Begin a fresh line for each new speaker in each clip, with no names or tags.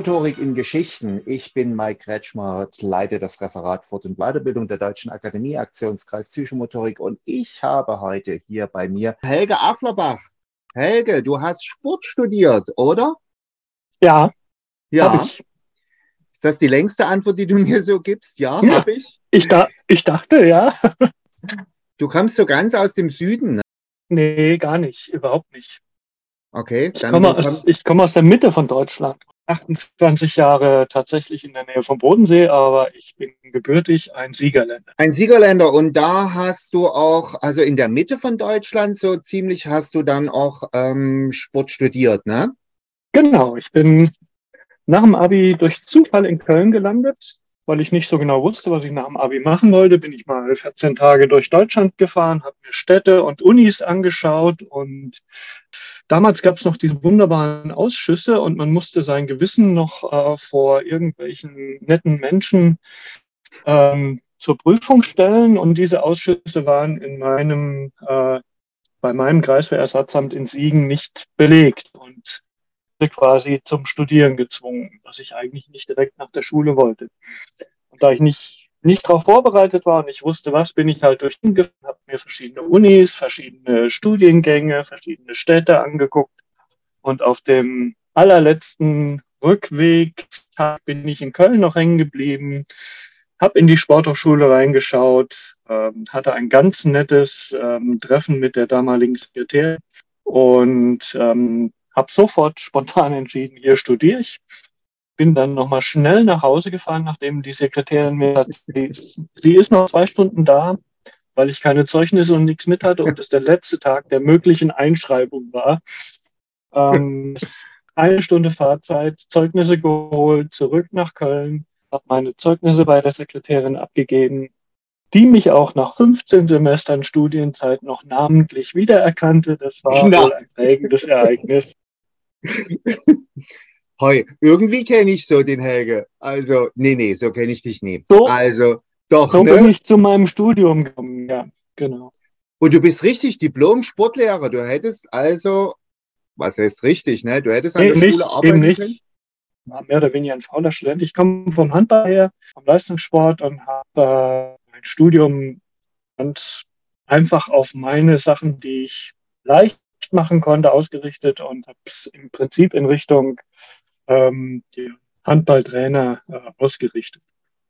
Psychomotorik in Geschichten. Ich bin Mike Kretschmer, leite das Referat Fort- und Weiterbildung der Deutschen Akademie, Aktionskreis Psychomotorik und ich habe heute hier bei mir Helge Afflerbach. Helge, du hast Sport studiert, oder?
Ja.
Ja. Ist das die längste Antwort, die du mir so gibst? Ja,
ja
habe ich.
Ich, da, ich dachte, ja.
Du kommst so ganz aus dem Süden, ne?
Nee, gar nicht, überhaupt nicht.
Okay.
Ich komme, aus, ich komme aus der Mitte von Deutschland. 28 Jahre tatsächlich in der Nähe vom Bodensee, aber ich bin gebürtig ein Siegerländer.
Ein Siegerländer und da hast du auch, also in der Mitte von Deutschland so ziemlich, hast du dann auch ähm, Sport studiert, ne?
Genau, ich bin nach dem Abi durch Zufall in Köln gelandet, weil ich nicht so genau wusste, was ich nach dem Abi machen wollte. Bin ich mal 14 Tage durch Deutschland gefahren, habe mir Städte und Unis angeschaut und Damals gab es noch diese wunderbaren Ausschüsse und man musste sein Gewissen noch äh, vor irgendwelchen netten Menschen ähm, zur Prüfung stellen. Und diese Ausschüsse waren in meinem, äh, bei meinem Kreiswehrersatzamt in Siegen nicht belegt und quasi zum Studieren gezwungen, was ich eigentlich nicht direkt nach der Schule wollte. Und da ich nicht nicht darauf vorbereitet war und ich wusste, was bin ich halt durch habe mir verschiedene Unis, verschiedene Studiengänge, verschiedene Städte angeguckt und auf dem allerletzten Rückweg bin ich in Köln noch hängen geblieben, habe in die Sporthochschule reingeschaut, ähm, hatte ein ganz nettes ähm, Treffen mit der damaligen Sekretärin und ähm, habe sofort spontan entschieden, hier studiere ich bin dann nochmal schnell nach Hause gefahren, nachdem die Sekretärin mir hat, sie, ist noch zwei Stunden da, weil ich keine Zeugnisse und nichts mit hatte und es der letzte Tag der möglichen Einschreibung war. Ähm, eine Stunde Fahrzeit, Zeugnisse geholt, zurück nach Köln, habe meine Zeugnisse bei der Sekretärin abgegeben, die mich auch nach 15 Semestern Studienzeit noch namentlich wiedererkannte. Das war
Na.
wohl ein prägendes Ereignis.
Hoi, irgendwie kenne ich so den Helge. Also, nee, nee, so kenne ich dich nie.
So?
Also, doch,
So
ne?
bin ich zu meinem Studium gekommen, ja, genau.
Und du bist richtig Diplom-Sportlehrer. Du hättest also, was heißt richtig, ne? Du hättest an
Nee,
der
nicht,
Schule arbeiten
nicht.
können.
War mehr oder weniger ein fauler Student. Ich komme vom Handball her, vom Leistungssport und habe äh, mein Studium ganz einfach auf meine Sachen, die ich leicht machen konnte, ausgerichtet und habe es im Prinzip in Richtung ähm, die Handballtrainer äh, ausgerichtet.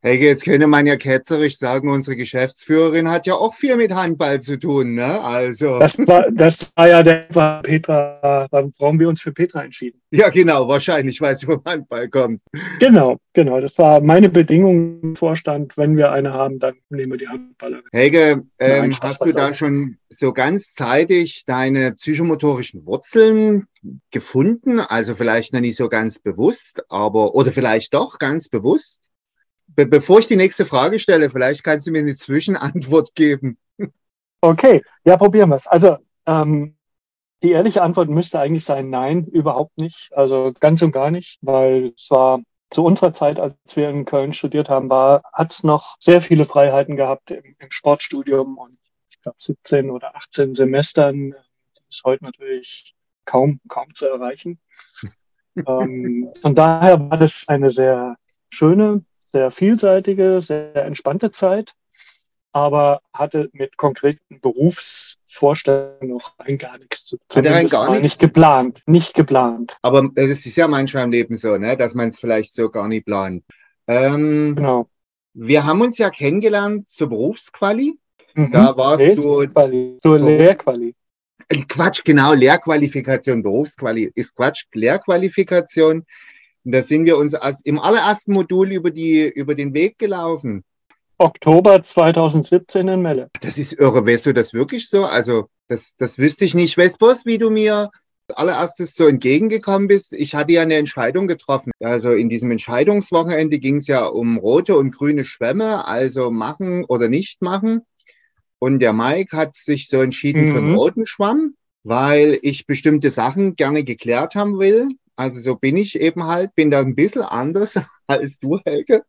Helge, jetzt könnte man ja ketzerisch sagen, unsere Geschäftsführerin hat ja auch viel mit Handball zu tun, ne? Also.
Das war, das war ja der war Petra, warum wir uns für Petra entschieden.
ja, genau, wahrscheinlich, weil sie vom Handball kommt.
Genau, genau. Das war meine Bedingung im Vorstand. Wenn wir eine haben, dann nehmen wir die Handballerin.
Helge, ähm, hast du da schon so ganz zeitig deine psychomotorischen Wurzeln gefunden? Also vielleicht noch nicht so ganz bewusst, aber oder vielleicht doch ganz bewusst? Be bevor ich die nächste Frage stelle, vielleicht kannst du mir eine Zwischenantwort geben.
Okay, ja, probieren wir es. Also, ähm, die ehrliche Antwort müsste eigentlich sein, nein, überhaupt nicht. Also ganz und gar nicht, weil es war zu unserer Zeit, als wir in Köln studiert haben, war, hat es noch sehr viele Freiheiten gehabt im, im Sportstudium und ich glaube 17 oder 18 Semestern. Das ist heute natürlich kaum, kaum zu erreichen. ähm, von daher war das eine sehr schöne, sehr vielseitige, sehr entspannte Zeit aber hatte mit konkreten Berufsvorstellungen noch rein gar nichts zu tun.
Rein gar nichts?
Nicht geplant, nicht geplant.
Aber es ist ja manchmal im Leben so, ne, dass man es vielleicht so gar nicht plant. Ähm,
Genau.
wir haben uns ja kennengelernt zur Berufsquali.
Mhm.
Da warst
Nee,
du
Quali, zur
Berufs-
Lehrquali.
Äh, Quatsch, genau, Lehrqualifikation, Berufsquali ist Quatsch, Lehrqualifikation. Und da sind wir uns im allerersten Modul über, die, über den Weg gelaufen.
Oktober 2017 in Melle.
Das ist irre. Weißt du das wirklich so? Also, das, das wüsste ich nicht. Weißt du, wie du mir als allererstes so entgegengekommen bist? Ich hatte ja eine Entscheidung getroffen. Also, in diesem Entscheidungswochenende ging es ja um rote und grüne Schwämme, also machen oder nicht machen. Und der Mike hat sich so entschieden für den
Mhm.
roten Schwamm, weil ich bestimmte Sachen gerne geklärt haben will. Also, so bin ich eben halt, bin da ein bisschen anders als du, Helge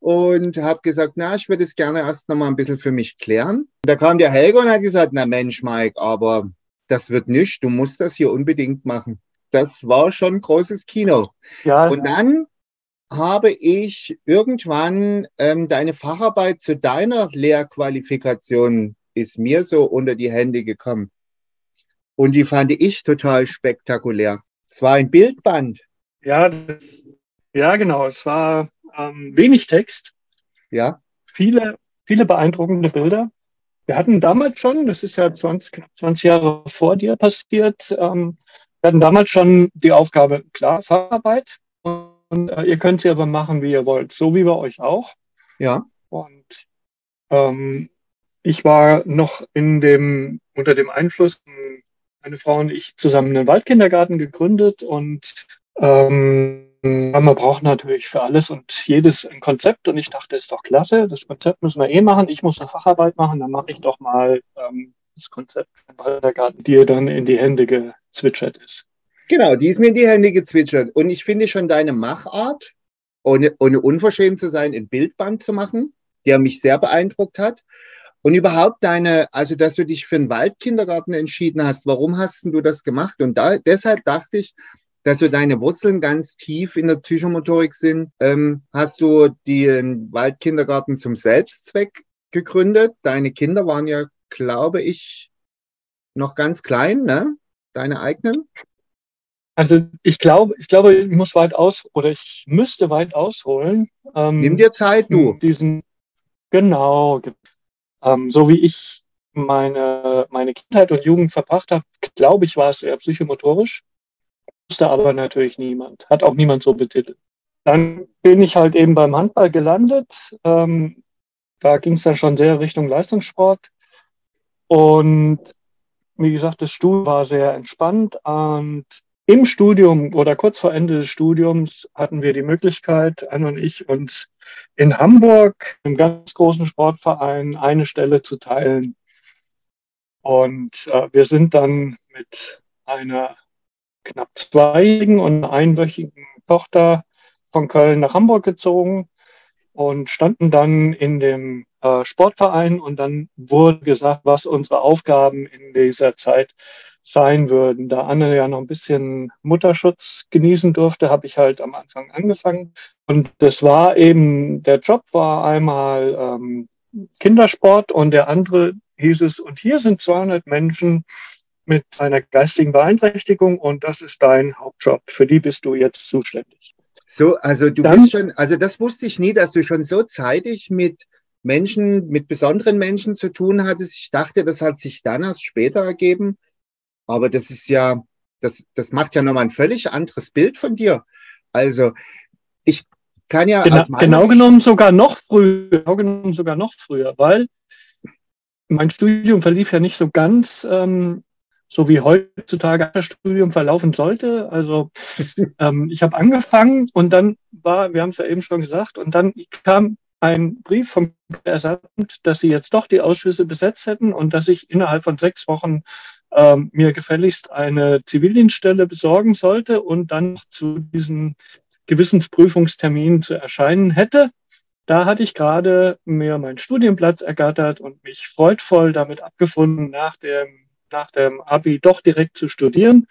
und habe gesagt, na, ich würde es gerne erst noch mal ein bisschen für mich klären. Und da kam der Helge und hat gesagt, na Mensch, Mike, aber das wird nicht, du musst das hier unbedingt machen. das war schon großes Kino. Ja. Und dann habe ich irgendwann ähm, deine Facharbeit zu deiner Lehrqualifikation ist mir so unter die Hände gekommen. Und die fand ich total spektakulär. Es war ein Bildband.
Ja, das, ja genau. Es war ähm, wenig Text.
Ja.
Viele, viele beeindruckende Bilder. Wir hatten damals schon, das ist ja 20, knapp 20 Jahre vor dir passiert, ähm, wir hatten damals schon die Aufgabe, klar, Facharbeit. Und äh, ihr könnt sie aber machen, wie ihr wollt, so wie bei euch auch.
Ja.
Und ähm, ich war noch in dem, unter dem Einfluss, meine Frau und ich zusammen einen Waldkindergarten gegründet und ähm, man braucht natürlich für alles und jedes ein Konzept und ich dachte, ist doch klasse, das Konzept müssen wir eh machen, ich muss eine Facharbeit machen, dann mache ich doch mal ähm, das Konzept vom Waldkindergarten, die dann in die Hände gezwitschert ist.
Genau, die ist mir in die Hände gezwitschert. Und ich finde schon deine Machart, ohne, ohne unverschämt zu sein, ein Bildband zu machen, der mich sehr beeindruckt hat. Und überhaupt deine, also dass du dich für einen Waldkindergarten entschieden hast, warum hast du das gemacht? Und da, deshalb dachte ich, dass so deine Wurzeln ganz tief in der Psychomotorik sind. Ähm, hast du den Waldkindergarten zum Selbstzweck gegründet? Deine Kinder waren ja, glaube ich, noch ganz klein, ne? Deine eigenen?
Also ich glaube, ich glaube, ich muss weit aus oder ich müsste weit ausholen.
Ähm, Nimm dir Zeit, du.
Diesen, genau. Ähm, so wie ich meine, meine Kindheit und Jugend verbracht habe, glaube ich, war es eher psychomotorisch. Wusste aber natürlich niemand. Hat auch niemand so betitelt. Dann bin ich halt eben beim Handball gelandet. Ähm, da ging es dann schon sehr Richtung Leistungssport. Und wie gesagt, das Studium war sehr entspannt und im Studium oder kurz vor Ende des Studiums hatten wir die Möglichkeit, Anne und ich, uns in Hamburg, im ganz großen Sportverein, eine Stelle zu teilen. Und äh, wir sind dann mit einer knapp zweijährigen und einwöchigen Tochter von Köln nach Hamburg gezogen und standen dann in dem äh, Sportverein und dann wurde gesagt, was unsere Aufgaben in dieser Zeit sein würden. Da Anne ja noch ein bisschen Mutterschutz genießen durfte, habe ich halt am Anfang angefangen. Und das war eben, der Job war einmal ähm, Kindersport und der andere hieß es, und hier sind 200 Menschen mit einer geistigen Beeinträchtigung und das ist dein Hauptjob. Für die bist du jetzt zuständig.
So, also du Dann, bist schon, also das wusste ich nie, dass du schon so zeitig mit Menschen, mit besonderen Menschen zu tun hattest. Ich dachte, das hat sich dann erst später ergeben. Aber das ist ja, das, das macht ja nochmal ein völlig anderes Bild von dir. Also ich kann ja.
Genau, genau genommen sogar noch früher, genau genommen sogar noch früher, weil mein Studium verlief ja nicht so ganz ähm, so wie heutzutage das Studium verlaufen sollte. Also ähm, ich habe angefangen und dann war, wir haben es ja eben schon gesagt, und dann kam ein Brief vom Ersatzamt, dass sie jetzt doch die Ausschüsse besetzt hätten und dass ich innerhalb von sechs Wochen ähm, mir gefälligst eine Zivildienststelle besorgen sollte und dann zu diesem Gewissensprüfungstermin zu erscheinen hätte. Da hatte ich gerade mir meinen Studienplatz ergattert und mich freudvoll damit abgefunden, nach dem, nach dem Abi doch direkt zu studieren.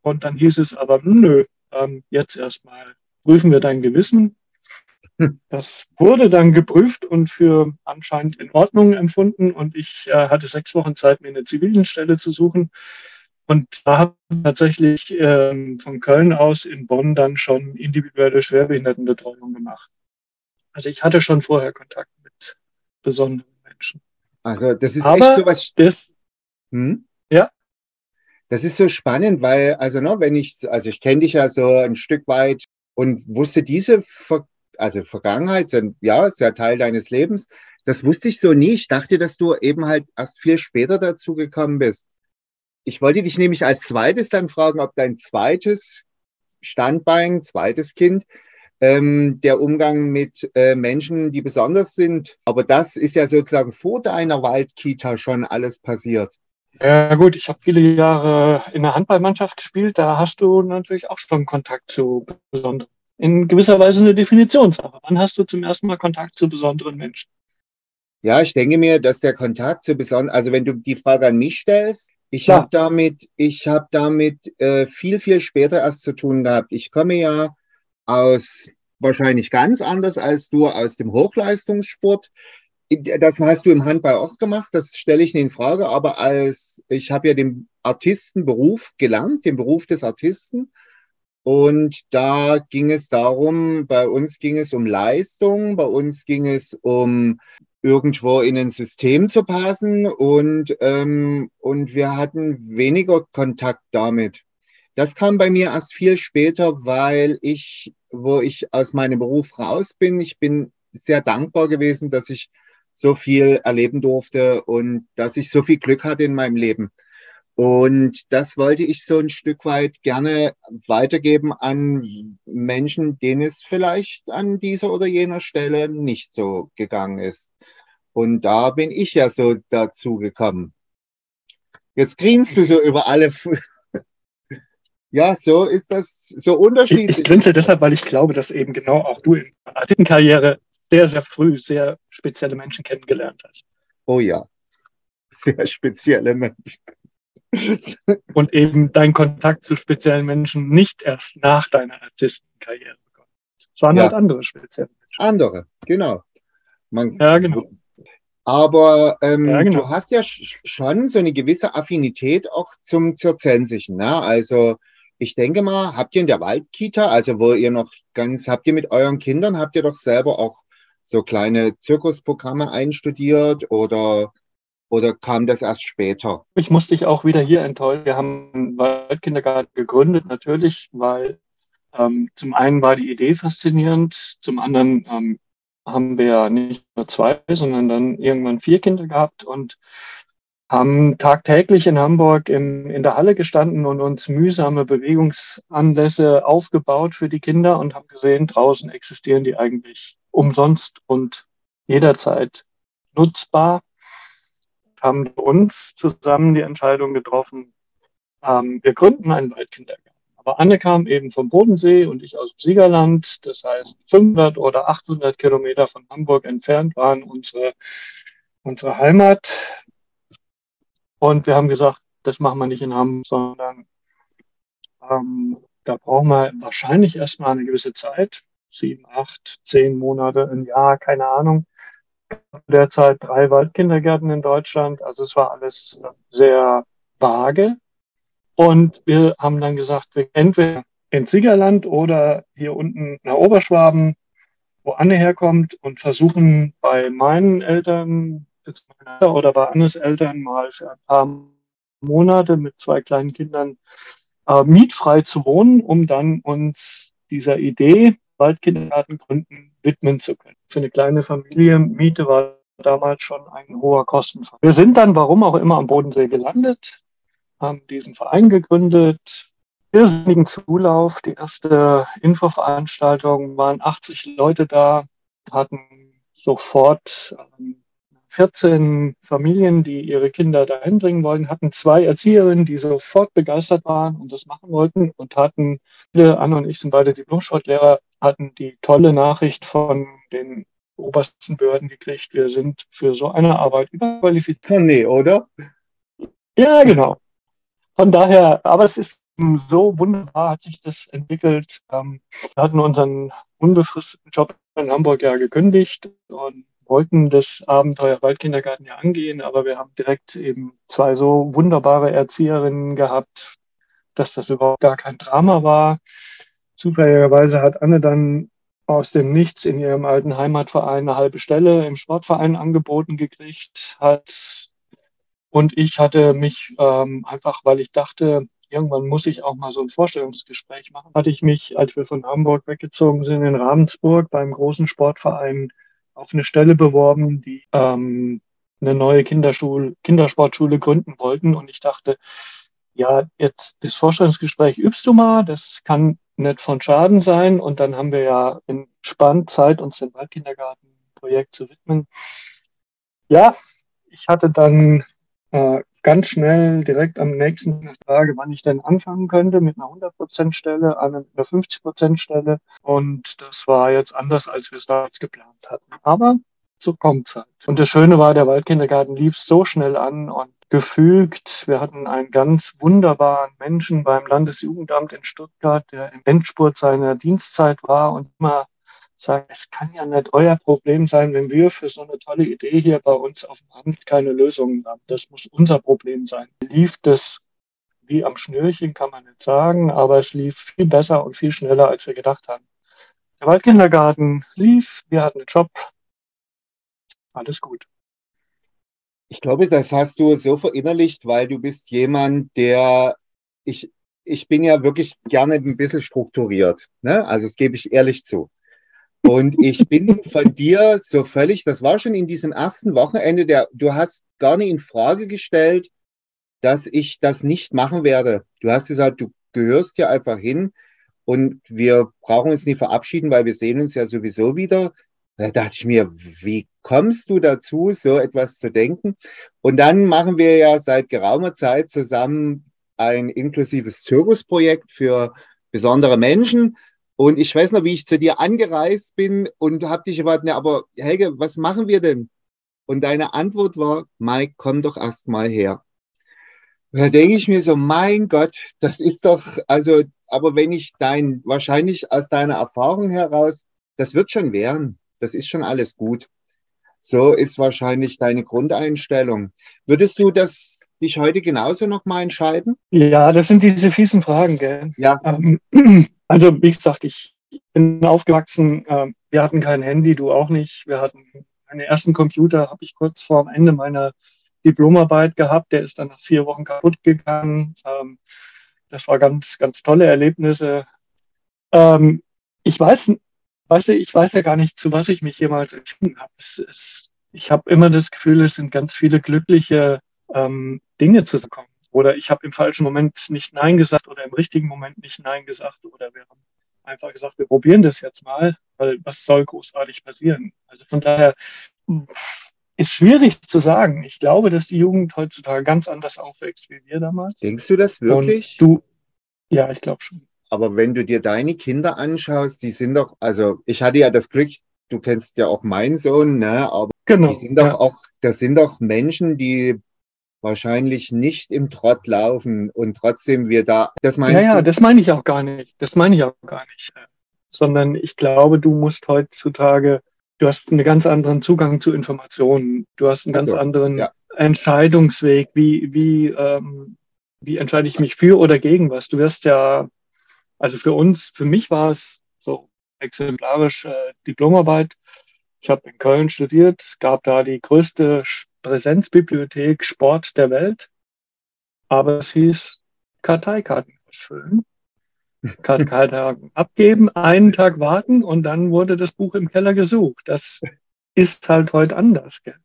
Und dann hieß es aber, nö, ähm, jetzt erstmal prüfen wir dein Gewissen das wurde dann geprüft und für anscheinend in Ordnung empfunden und ich äh, hatte sechs Wochen Zeit, mir eine Zivildienststelle zu suchen. Und da habe ich tatsächlich äh, von Köln aus in Bonn dann schon individuelle Schwerbehindertenbetreuung gemacht. Also ich hatte schon vorher Kontakt mit besonderen Menschen.
Also das ist Aber echt so was. Das, hm? Ja. Das ist so spannend, weil, also ne, wenn ich, also ich kenne dich ja so ein Stück weit und wusste diese Ver also Vergangenheit, sind, ja, ist ja Teil deines Lebens. Das wusste ich so nie. Ich dachte, dass du eben halt erst viel später dazu gekommen bist. Ich wollte dich nämlich als zweites dann fragen, ob dein zweites Standbein, zweites Kind, ähm, der Umgang mit äh, Menschen, die besonders sind. Aber das ist ja sozusagen vor deiner Waldkita schon alles passiert.
Ja gut, ich habe viele Jahre in der Handballmannschaft gespielt. Da hast du natürlich auch schon Kontakt zu besonderen in gewisser Weise eine Definitionssache. Wann hast du zum ersten Mal Kontakt zu besonderen Menschen?
Ja, ich denke mir, dass der Kontakt zu besonderen, also wenn du die Frage an mich stellst, Ich habe damit, ich habe damit äh, viel, viel später erst zu tun gehabt. Ich komme ja aus wahrscheinlich ganz anders als du aus dem Hochleistungssport. Das hast du im Handball auch gemacht, das stelle ich nicht in Frage, aber als ich habe ja den Artistenberuf gelernt, den Beruf des Artisten. Und da ging es darum, bei uns ging es um Leistung, bei uns ging es um irgendwo in ein System zu passen und, ähm, und wir hatten weniger Kontakt damit. Das kam bei mir erst viel später, weil ich, wo ich aus meinem Beruf raus bin, ich bin sehr dankbar gewesen, dass ich so viel erleben durfte und dass ich so viel Glück hatte in meinem Leben. Und das wollte ich so ein Stück weit gerne weitergeben an Menschen, denen es vielleicht an dieser oder jener Stelle nicht so gegangen ist. Und da bin ich ja so dazu gekommen. Jetzt grinst du so über alle. ja, so ist das so unterschiedlich.
Ich grinse deshalb, weil ich glaube, dass eben genau auch du in deiner Karriere sehr, sehr früh sehr spezielle Menschen kennengelernt hast.
Oh ja, sehr spezielle Menschen.
und eben dein Kontakt zu speziellen Menschen nicht erst nach deiner Artistenkarriere bekommen. Es waren ja. halt andere spezielle Menschen.
Andere, genau.
Man, ja, genau.
Aber ähm, ja, genau. du hast ja schon so eine gewisse Affinität auch zum Zirzensischen. Ne? Also ich denke mal, habt ihr in der Waldkita, also wo ihr noch ganz, habt ihr mit euren Kindern, habt ihr doch selber auch so kleine Zirkusprogramme einstudiert oder oder kam das erst später?
Ich musste dich auch wieder hier enttäuschen. Wir haben einen Waldkindergarten gegründet, natürlich, weil ähm, zum einen war die Idee faszinierend, zum anderen ähm, haben wir ja nicht nur zwei, sondern dann irgendwann vier Kinder gehabt und haben tagtäglich in Hamburg im, in der Halle gestanden und uns mühsame Bewegungsanlässe aufgebaut für die Kinder und haben gesehen, draußen existieren die eigentlich umsonst und jederzeit nutzbar haben uns zusammen die Entscheidung getroffen, ähm, wir gründen einen Waldkindergarten. Aber Anne kam eben vom Bodensee und ich aus dem Siegerland. Das heißt, 500 oder 800 Kilometer von Hamburg entfernt waren unsere, unsere Heimat. Und wir haben gesagt, das machen wir nicht in Hamburg, sondern ähm, da brauchen wir wahrscheinlich erstmal eine gewisse Zeit. Sieben, acht, zehn Monate, ein Jahr, keine Ahnung derzeit drei Waldkindergärten in Deutschland. Also es war alles sehr vage. Und wir haben dann gesagt, entweder in Siegerland oder hier unten nach Oberschwaben, wo Anne herkommt und versuchen bei meinen Eltern oder bei Annes Eltern mal für ein paar Monate mit zwei kleinen Kindern äh, mietfrei zu wohnen, um dann uns dieser Idee Waldkindergarten gründen widmen zu können. Für eine kleine Familie Miete war damals schon ein hoher Kostenfaktor. Wir sind dann, warum auch immer, am Bodensee gelandet, haben diesen Verein gegründet, irrsinnigen Zulauf. Die erste Infoveranstaltung waren 80 Leute da, hatten sofort ähm, 14 Familien, die ihre Kinder dahin bringen wollten, hatten zwei Erzieherinnen, die sofort begeistert waren und das machen wollten und hatten, Anne und ich sind beide Diplomsportlehrer, hatten die tolle Nachricht von den obersten Behörden gekriegt, wir sind für so eine Arbeit überqualifiziert.
Nee, oder?
Ja, genau. Von daher, aber es ist so wunderbar hat sich das entwickelt. Ähm, wir hatten unseren unbefristeten Job in Hamburg ja gekündigt und wollten das Abenteuer Waldkindergarten ja angehen, aber wir haben direkt eben zwei so wunderbare Erzieherinnen gehabt, dass das überhaupt gar kein Drama war. Zufälligerweise hat Anne dann aus dem Nichts in ihrem alten Heimatverein eine halbe Stelle im Sportverein angeboten gekriegt hat. Und ich hatte mich ähm, einfach, weil ich dachte, irgendwann muss ich auch mal so ein Vorstellungsgespräch machen, hatte ich mich, als wir von Hamburg weggezogen sind, in Ravensburg beim großen Sportverein auf eine Stelle beworben, die ähm, eine neue Kinderschule, Kindersportschule gründen wollten. Und ich dachte, ja, jetzt das Vorstellungsgespräch übst du mal, das kann nicht von Schaden sein. Und dann haben wir ja entspannt Zeit, uns dem Waldkindergartenprojekt zu widmen. Ja, ich hatte dann äh, ganz schnell direkt am nächsten eine Frage, wann ich denn anfangen könnte mit einer 100% Stelle, einer 50% Stelle. Und das war jetzt anders, als wir es damals geplant hatten. Aber so kommt's halt. Und das Schöne war, der Waldkindergarten lief so schnell an und gefügt. Wir hatten einen ganz wunderbaren Menschen beim Landesjugendamt in Stuttgart, der im Endspurt seiner Dienstzeit war und immer sagt, es kann ja nicht euer Problem sein, wenn wir für so eine tolle Idee hier bei uns auf dem Amt keine Lösungen haben. Das muss unser Problem sein. Lief das wie am Schnürchen, kann man nicht sagen, aber es lief viel besser und viel schneller, als wir gedacht haben. Der Waldkindergarten lief, wir hatten einen Job, alles gut.
Ich glaube, das hast du so verinnerlicht, weil du bist jemand, der ich, ich bin ja wirklich gerne ein bisschen strukturiert. Ne? Also das gebe ich ehrlich zu. Und ich bin von dir so völlig, das war schon in diesem ersten Wochenende, der, du hast gar nicht in Frage gestellt, dass ich das nicht machen werde. Du hast gesagt, du gehörst hier einfach hin und wir brauchen uns nicht verabschieden, weil wir sehen uns ja sowieso wieder. Da dachte ich mir, wie kommst du dazu, so etwas zu denken? Und dann machen wir ja seit geraumer Zeit zusammen ein inklusives Zirkusprojekt für besondere Menschen. Und ich weiß noch, wie ich zu dir angereist bin und habe dich ne, aber Helge, was machen wir denn? Und deine Antwort war, Mike, komm doch erst mal her. Und da denke ich mir so, mein Gott, das ist doch, also, aber wenn ich dein, wahrscheinlich aus deiner Erfahrung heraus, das wird schon werden. Das ist schon alles gut. So ist wahrscheinlich deine Grundeinstellung. Würdest du das dich heute genauso nochmal entscheiden?
Ja, das sind diese fiesen Fragen, gell?
Ja.
Ähm, also, wie gesagt, ich bin aufgewachsen, äh, wir hatten kein Handy, du auch nicht. Wir hatten meinen ersten Computer, habe ich kurz vor dem Ende meiner Diplomarbeit gehabt. Der ist dann nach vier Wochen kaputt gegangen. Ähm, das war ganz, ganz tolle Erlebnisse. Ähm, ich weiß, weißt du, ich weiß ja gar nicht, zu was ich mich jemals entschieden habe. Es, es, ich habe immer das Gefühl, es sind ganz viele glückliche ähm, Dinge zusammengekommen. Oder ich habe im falschen Moment nicht Nein gesagt oder im richtigen Moment nicht Nein gesagt. Oder wir haben einfach gesagt, wir probieren das jetzt mal, weil was soll großartig passieren? Also von daher ist schwierig zu sagen. Ich glaube, dass die Jugend heutzutage ganz anders aufwächst wie wir damals.
Denkst du das wirklich?
Und du, ja, ich glaube schon.
Aber wenn du dir deine Kinder anschaust, die sind doch, also ich hatte ja das Glück, du kennst ja auch meinen Sohn, ne? Aber genau, die sind doch ja. auch, das sind doch Menschen, die wahrscheinlich nicht im Trott laufen und trotzdem wir da,
das meinst naja, du? das meine ich auch gar nicht. Das meine ich auch gar nicht. Sondern ich glaube, du musst heutzutage, du hast einen ganz anderen Zugang zu Informationen. Du hast einen ganz so, anderen ja. Entscheidungsweg. Wie, wie, ähm, wie entscheide ich mich für oder gegen was? Du wirst ja, also für uns, für mich war es so exemplarisch äh, Diplomarbeit. Ich habe in Köln studiert, gab da die größte Präsenzbibliothek Sport der Welt, aber es hieß Karteikarten ausfüllen. Karteikarten abgeben, einen Tag warten und dann wurde das Buch im Keller gesucht. Das ist halt heute anders. Gell?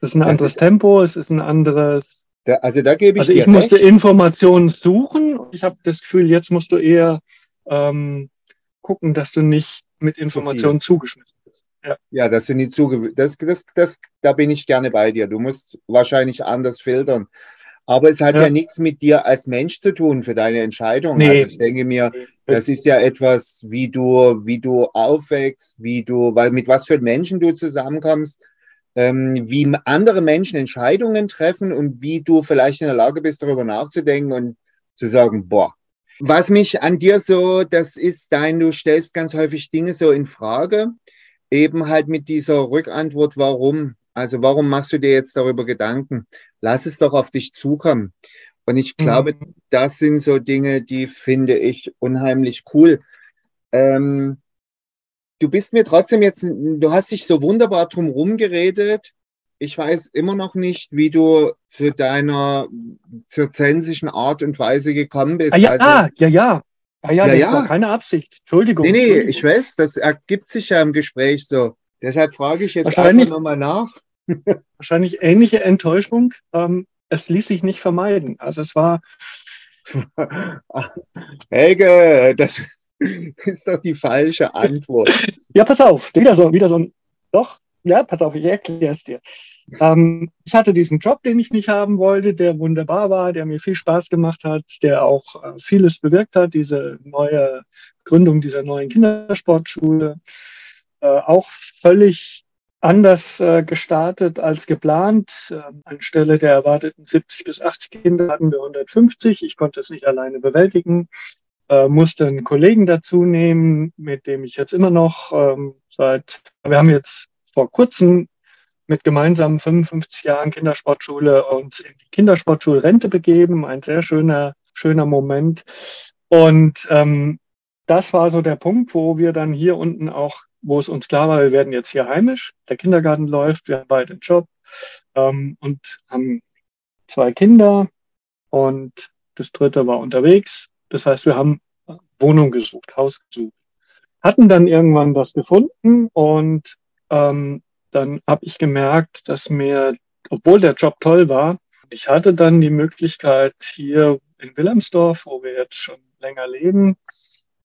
Das ist ein anderes ist, Tempo, es ist ein anderes.
Da, also da gebe ich
Also ich musste recht. Informationen suchen. Ich habe das Gefühl, jetzt musst du eher ähm, gucken, dass du nicht mit Informationen Zu zugeschmissen
ja, ja das sind die Zuge das, das, das, da bin ich gerne bei dir. Du musst wahrscheinlich anders filtern. Aber es hat ja, ja nichts mit dir als Mensch zu tun für deine Entscheidung. Nee. Also ich denke mir, das ist ja etwas, wie du, wie du aufwächst, wie du, weil mit was für Menschen du zusammenkommst, ähm, wie andere Menschen Entscheidungen treffen und wie du vielleicht in der Lage bist, darüber nachzudenken und zu sagen, boah, was mich an dir so, das ist dein, du stellst ganz häufig Dinge so in Frage eben halt mit dieser Rückantwort, warum? Also warum machst du dir jetzt darüber Gedanken? Lass es doch auf dich zukommen. Und ich glaube, mhm. das sind so Dinge, die finde ich unheimlich cool. Ähm, du bist mir trotzdem jetzt, du hast dich so wunderbar drum rumgeredet. Ich weiß immer noch nicht, wie du zu deiner zirzensischen Art und Weise gekommen bist. Ah,
ja, also, ja, ja. Ja, ja, ja, das ja. war keine Absicht. Entschuldigung.
Nee, nee,
Entschuldigung.
ich weiß, das ergibt sich ja im Gespräch so. Deshalb frage ich jetzt einfach nochmal nach.
wahrscheinlich ähnliche Enttäuschung. Ähm, es ließ sich nicht vermeiden. Also es war.
Helge, das ist doch die falsche Antwort.
ja, pass auf, wieder so, wieder so ein. Doch, ja, pass auf, ich erkläre es dir. Ähm, ich hatte diesen Job, den ich nicht haben wollte, der wunderbar war, der mir viel Spaß gemacht hat, der auch äh, vieles bewirkt hat, diese neue Gründung dieser neuen Kindersportschule. Äh, auch völlig anders äh, gestartet als geplant. Ähm, anstelle der erwarteten 70 bis 80 Kinder hatten wir 150. Ich konnte es nicht alleine bewältigen, äh, musste einen Kollegen dazu nehmen, mit dem ich jetzt immer noch ähm, seit, wir haben jetzt vor kurzem mit gemeinsamen 55 Jahren Kindersportschule uns in die Kindersportschulrente begeben. Ein sehr schöner, schöner Moment. Und ähm, das war so der Punkt, wo wir dann hier unten auch, wo es uns klar war, wir werden jetzt hier heimisch. Der Kindergarten läuft, wir haben beide einen Job ähm, und haben zwei Kinder und das dritte war unterwegs. Das heißt, wir haben Wohnung gesucht, Haus gesucht. Hatten dann irgendwann das gefunden und ähm, dann habe ich gemerkt, dass mir, obwohl der Job toll war, ich hatte dann die Möglichkeit hier in Wilhelmsdorf, wo wir jetzt schon länger leben,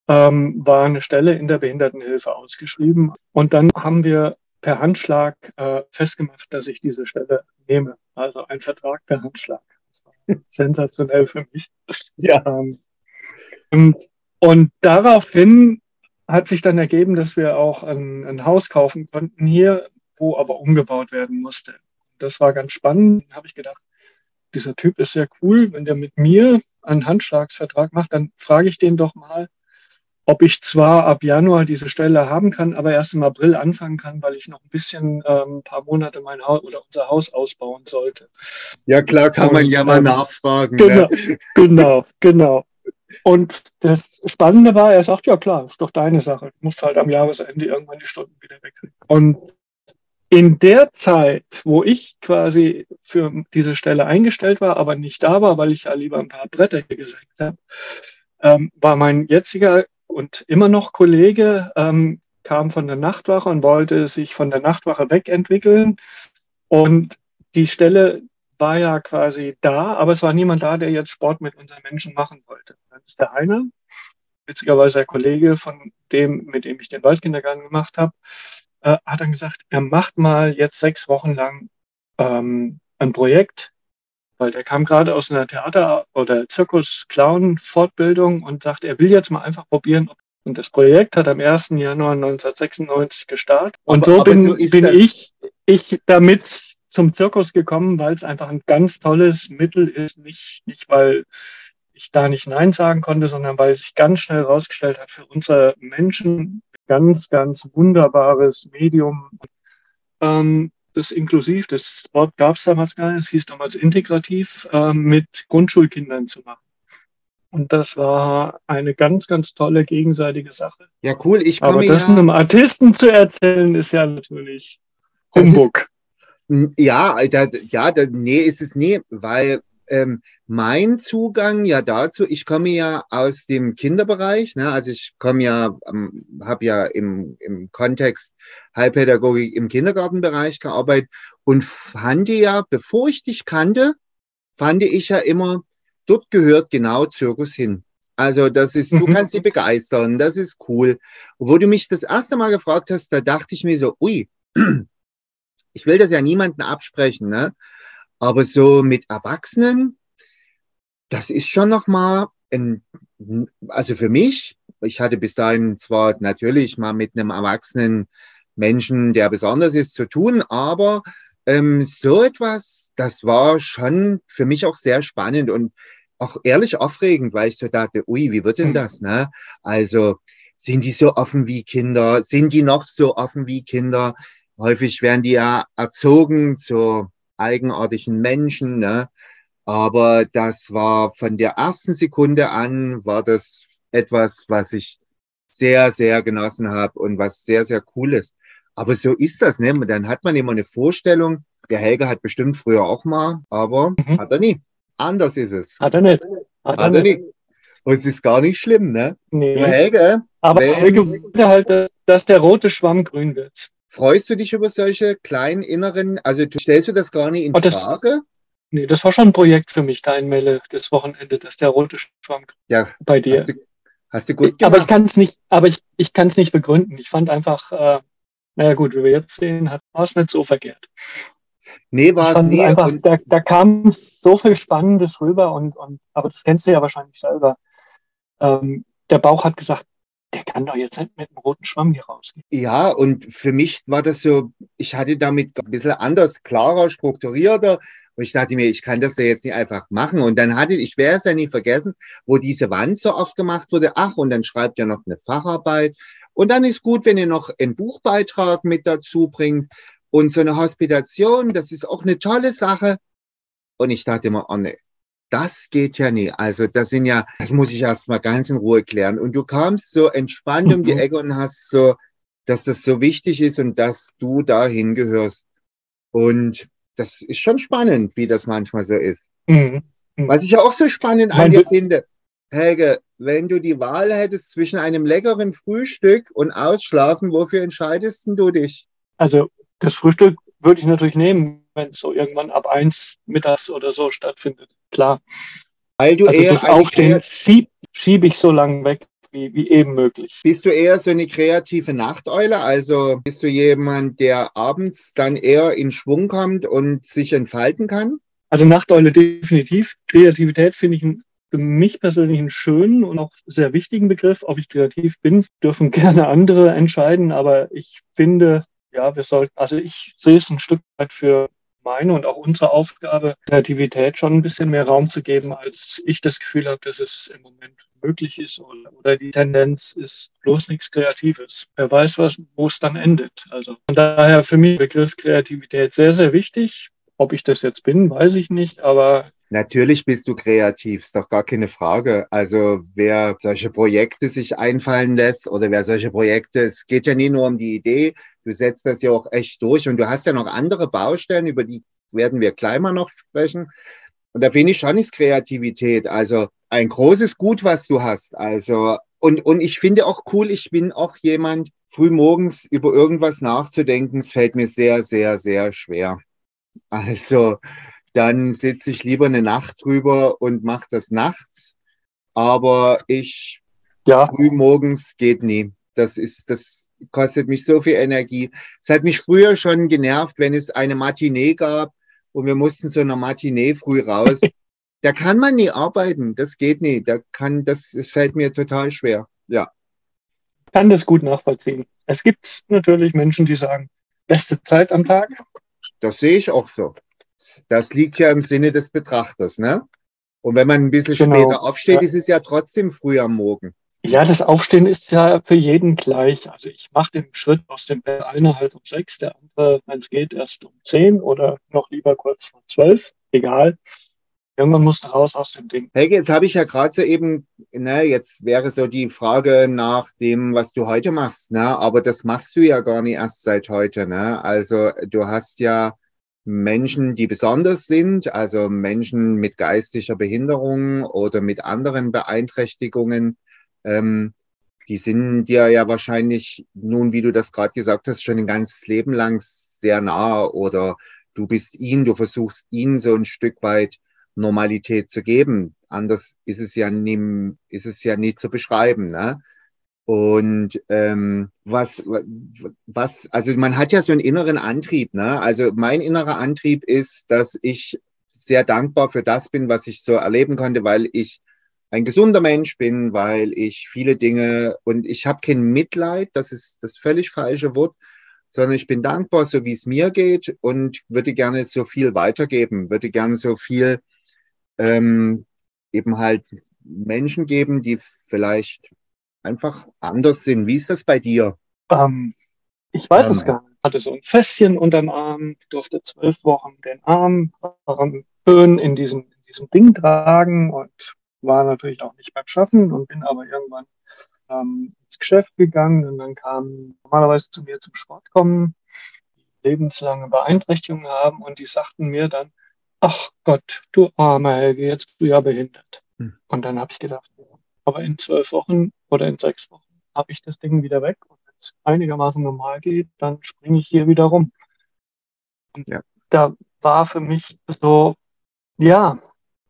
ähm, war eine Stelle in der Behindertenhilfe ausgeschrieben. Und dann haben wir per Handschlag äh, festgemacht, dass ich diese Stelle nehme. Also ein Vertrag per Handschlag. Das war sensationell für mich. Ja. Ähm, und, und daraufhin hat sich dann ergeben, dass wir auch ein, ein Haus kaufen konnten hier wo aber umgebaut werden musste. Das war ganz spannend. Da habe ich gedacht, dieser Typ ist sehr cool. Wenn der mit mir einen Handschlagsvertrag macht, dann frage ich den doch mal, ob ich zwar ab Januar diese Stelle haben kann, aber erst im April anfangen kann, weil ich noch ein bisschen ähm, ein paar Monate mein Haus oder unser Haus ausbauen sollte.
Ja, klar, kann Und, man ja mal ähm, nachfragen.
Genau, ne? genau, genau. Und das Spannende war, er sagt, ja klar, ist doch deine Sache. Du musst halt am Jahresende irgendwann die Stunden wieder wegkriegen. Und in der Zeit, wo ich quasi für diese Stelle eingestellt war, aber nicht da war, weil ich ja lieber ein paar Bretter gesenkt habe, ähm, war mein jetziger und immer noch Kollege, ähm, kam von der Nachtwache und wollte sich von der Nachtwache wegentwickeln. Und die Stelle war ja quasi da, aber es war niemand da, der jetzt Sport mit unseren Menschen machen wollte. Dann ist der Heiner, witzigerweise der Kollege von dem, mit dem ich den Waldkindergarten gemacht habe, äh, hat dann gesagt, er macht mal jetzt sechs Wochen lang ähm, ein Projekt, weil der kam gerade aus einer Theater- oder Zirkus-Clown-Fortbildung und sagt, er will jetzt mal einfach probieren. Und das Projekt hat am 1. Januar 1996 gestartet. Und aber, so bin, so bin ich, ich damit zum Zirkus gekommen, weil es einfach ein ganz tolles Mittel ist. Nicht, nicht weil ich da nicht Nein sagen konnte, sondern weil es sich ganz schnell herausgestellt hat, für unsere Menschen ganz, ganz wunderbares Medium. Ähm, das inklusiv, das Wort gab es damals gar nicht, es hieß damals integrativ, äh, mit Grundschulkindern zu machen. Und das war eine ganz, ganz tolle gegenseitige Sache.
Ja, cool. Ich
Aber das ja, einem Artisten zu erzählen, ist ja natürlich Humbug.
Ist, ja, da, ja, da, nee, ist es nie, weil ähm, mein Zugang ja dazu, ich komme ja aus dem Kinderbereich, ne? also ich komme ja, ähm, habe ja im, im Kontext Heilpädagogik im Kindergartenbereich gearbeitet und fand ja, bevor ich dich kannte, fand ich ja immer, dort gehört genau Zirkus hin. Also das ist, du mhm. kannst sie begeistern, das ist cool. Und wo du mich das erste Mal gefragt hast, da dachte ich mir so, ui, ich will das ja niemanden absprechen, ne? Aber so mit Erwachsenen, das ist schon nochmal ein, also für mich, ich hatte bis dahin zwar natürlich mal mit einem erwachsenen Menschen, der besonders ist, zu tun, aber ähm, so etwas, das war schon für mich auch sehr spannend und auch ehrlich aufregend, weil ich so dachte, ui, wie wird denn hm. das, ne? Also, sind die so offen wie Kinder? Sind die noch so offen wie Kinder? Häufig werden die ja erzogen zur eigenartigen Menschen. Ne? Aber das war von der ersten Sekunde an, war das etwas, was ich sehr, sehr genossen habe und was sehr, sehr cool ist. Aber so ist das, ne? Dann hat man immer eine Vorstellung. Der Helge hat bestimmt früher auch mal, aber mhm. hat er nie. Anders ist es.
Hat er nicht.
Hat, hat er nicht. Und es ist gar nicht schlimm, ne?
Nee. Der Helge. Aber Helge wollte halt, dass der rote Schwamm grün wird.
Freust du dich über solche kleinen inneren, also stellst du das gar nicht in oh, das, Frage?
Nee, das war schon ein Projekt für mich, dein Melle, das Wochenende, dass der rote Schwamm
ja,
bei dir.
Hast du, hast du gut
gemacht. Aber ich kann es nicht, aber ich, ich kann es nicht begründen. Ich fand einfach, äh, naja gut, wie wir jetzt sehen, hat es nicht so verkehrt.
Nee, war es nie.
Einfach, da, da kam so viel Spannendes rüber und, und, aber das kennst du ja wahrscheinlich selber. Ähm, der Bauch hat gesagt, der kann doch jetzt nicht mit einem roten Schwamm hier rausgehen.
Ja, und für mich war das so, ich hatte damit ein bisschen anders, klarer, strukturierter. Und ich dachte mir, ich kann das ja jetzt nicht einfach machen. Und dann hatte ich, werde es ja nie vergessen, wo diese Wand so oft gemacht wurde. Ach, und dann schreibt ihr noch eine Facharbeit. Und dann ist gut, wenn ihr noch einen Buchbeitrag mit dazu bringt. Und so eine Hospitation, das ist auch eine tolle Sache. Und ich dachte immer, oh nee, das geht ja nie. Also das sind ja, das muss ich erst mal ganz in Ruhe klären. Und du kamst so entspannt um die mhm. Ecke und hast so, dass das so wichtig ist und dass du dahin gehörst. Und das ist schon spannend, wie das manchmal so ist. Mhm. mhm. Was ich ja auch so spannend an dir finde, Helge, wenn du die Wahl hättest zwischen einem leckeren Frühstück und Ausschlafen, wofür entscheidest du dich?
Also das Frühstück würde ich natürlich nehmen, wenn es so irgendwann ab eins mittags oder so stattfindet. Klar. Weil du also eher das Aufstehen schiebe schieb ich so lange weg, wie, wie eben möglich.
Bist du eher so eine kreative Nachteule? Also bist du jemand, der abends dann eher in Schwung kommt und sich entfalten kann?
Also Nachteule definitiv. Kreativität finde ich für mich persönlich einen schönen und auch sehr wichtigen Begriff. Ob ich kreativ bin, dürfen gerne andere entscheiden, aber ich finde, ja, wir sollten, also ich sehe es ein Stück weit für meine und auch unsere Aufgabe, Kreativität schon ein bisschen mehr Raum zu geben, als ich das Gefühl habe, dass es im Moment möglich ist oder, oder die Tendenz ist bloß nichts Kreatives. Wer weiß, was, wo es dann endet. Also von daher für mich Begriff Kreativität sehr, sehr wichtig. Ob ich das jetzt bin, weiß ich nicht, aber
Natürlich bist du kreativ, ist doch gar keine Frage. Also wer solche Projekte sich einfallen lässt oder wer solche Projekte, es geht ja nie nur um die Idee, du setzt das ja auch echt durch und du hast ja noch andere Baustellen, über die werden wir mal noch sprechen. Und da finde ich schon ist Kreativität, also ein großes Gut, was du hast. Also und, und ich finde auch cool, ich bin auch jemand, früh morgens über irgendwas nachzudenken, es fällt mir sehr, sehr, sehr schwer. Also dann sitze ich lieber eine Nacht drüber und mache das nachts. Aber ich ja. früh morgens geht nie. Das ist, das kostet mich so viel Energie. Es hat mich früher schon genervt, wenn es eine Matinee gab und wir mussten zu einer Matinee früh raus. da kann man nie arbeiten. Das geht nie. Da kann, das, es fällt mir total schwer. Ja.
Kann das gut nachvollziehen. Es gibt natürlich Menschen, die sagen, beste Zeit am Tag.
Das sehe ich auch so. Das liegt ja im Sinne des Betrachters, ne? Und wenn man ein bisschen genau. später aufsteht, ist es ja trotzdem früh am Morgen.
Ja, das Aufstehen ist ja für jeden gleich. Also ich mache den Schritt aus dem Bett einer halt um sechs, der andere, wenn es geht, erst um zehn oder noch lieber kurz vor zwölf. Egal. Irgendwann musst du raus aus dem Ding.
Helge, jetzt habe ich ja gerade so eben, ne, jetzt wäre so die Frage nach dem, was du heute machst, ne? Aber das machst du ja gar nicht erst seit heute, ne? Also du hast ja Menschen, die besonders sind, also Menschen mit geistiger Behinderung oder mit anderen Beeinträchtigungen, ähm, die sind dir ja wahrscheinlich nun, wie du das gerade gesagt hast, schon ein ganzes Leben lang sehr nah oder du bist ihnen, du versuchst ihnen so ein Stück weit Normalität zu geben. Anders ist es ja nie, ist es ja nie zu beschreiben. Ne? Und ähm, was, was, also man hat ja so einen inneren Antrieb, ne? Also mein innerer Antrieb ist, dass ich sehr dankbar für das bin, was ich so erleben konnte, weil ich ein gesunder Mensch bin, weil ich viele Dinge und ich habe kein Mitleid, das ist das völlig falsche Wort, sondern ich bin dankbar, so wie es mir geht und würde gerne so viel weitergeben, würde gerne so viel ähm, eben halt Menschen geben, die vielleicht einfach anders sind. Wie ist das bei dir?
Ähm, ich weiß ähm, es gar nicht. Ich hatte so ein Fässchen unterm Arm, durfte zwölf Wochen den Arm schön in diesem, in diesem Ding tragen und war natürlich auch nicht beim Schaffen und bin aber irgendwann ähm, ins Geschäft gegangen und dann kamen normalerweise zu mir zum Sport kommen, die lebenslange Beeinträchtigungen haben und die sagten mir dann, ach Gott, du armer Helge, jetzt bist du ja behindert. Hm. Und dann habe ich gedacht, aber in zwölf Wochen oder in sechs Wochen habe ich das Ding wieder weg und wenn es einigermaßen normal geht, dann springe ich hier wieder rum. Und ja. da war für mich so, ja,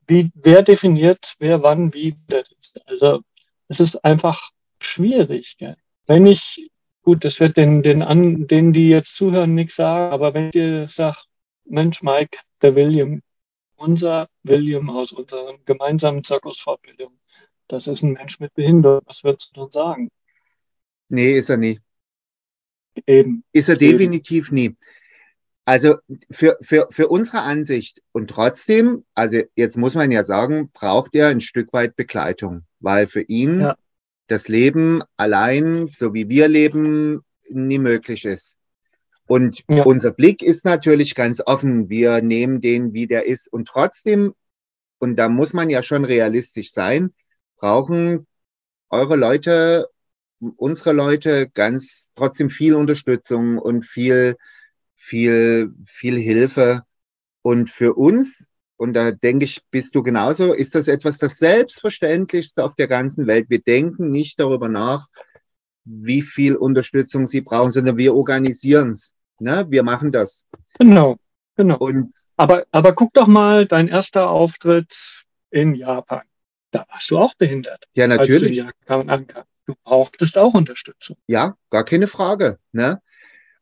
wie, wer definiert, wer wann wie ist. Also es ist einfach schwierig. Gell? Wenn ich, gut, das wird den, den an, denen, die jetzt zuhören, nichts sagen, aber wenn ich dir sage, Mensch, Mike, der William, unser William aus unserem gemeinsamen Zirkusfortbildung, das ist ein Mensch mit Behinderung. Was würdest du dann sagen?
Nee, ist er nie.
Eben.
Ist er definitiv nie. Also für, für, für unsere Ansicht und trotzdem, also jetzt muss man ja sagen, braucht er ein Stück weit Begleitung, weil für ihn ja. das Leben allein, so wie wir leben, nie möglich ist. Und ja. unser Blick ist natürlich ganz offen. Wir nehmen den, wie der ist. Und trotzdem, und da muss man ja schon realistisch sein, brauchen eure Leute, unsere Leute ganz trotzdem viel Unterstützung und viel, viel, viel Hilfe. Und für uns, und da denke ich, bist du genauso, ist das etwas das Selbstverständlichste auf der ganzen Welt. Wir denken nicht darüber nach, wie viel Unterstützung sie brauchen, sondern wir organisieren es. Ne? Wir machen das.
Genau, genau. Und aber, aber guck doch mal, dein erster Auftritt in Japan. Da warst du auch behindert.
Ja, natürlich.
Du brauchtest auch Unterstützung.
Ja, gar keine Frage. Ne?